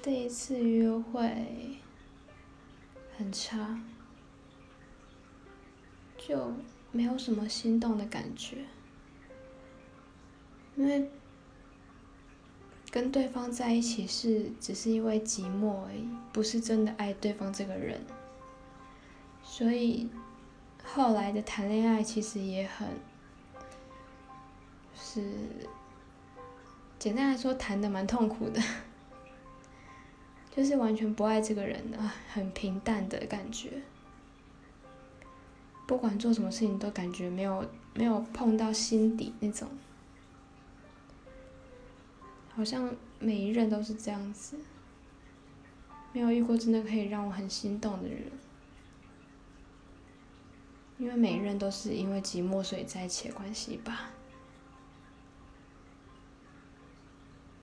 第一次约会很差，就没有什么心动的感觉，因为跟对方在一起是只是因为寂寞而已，不是真的爱对方这个人，所以后来的谈恋爱其实也很是简单来说谈的蛮痛苦的。就是完全不爱这个人的，很平淡的感觉。不管做什么事情都感觉没有没有碰到心底那种，好像每一任都是这样子，没有遇过真的可以让我很心动的人。因为每一任都是因为寂寞所以在一起的关系吧。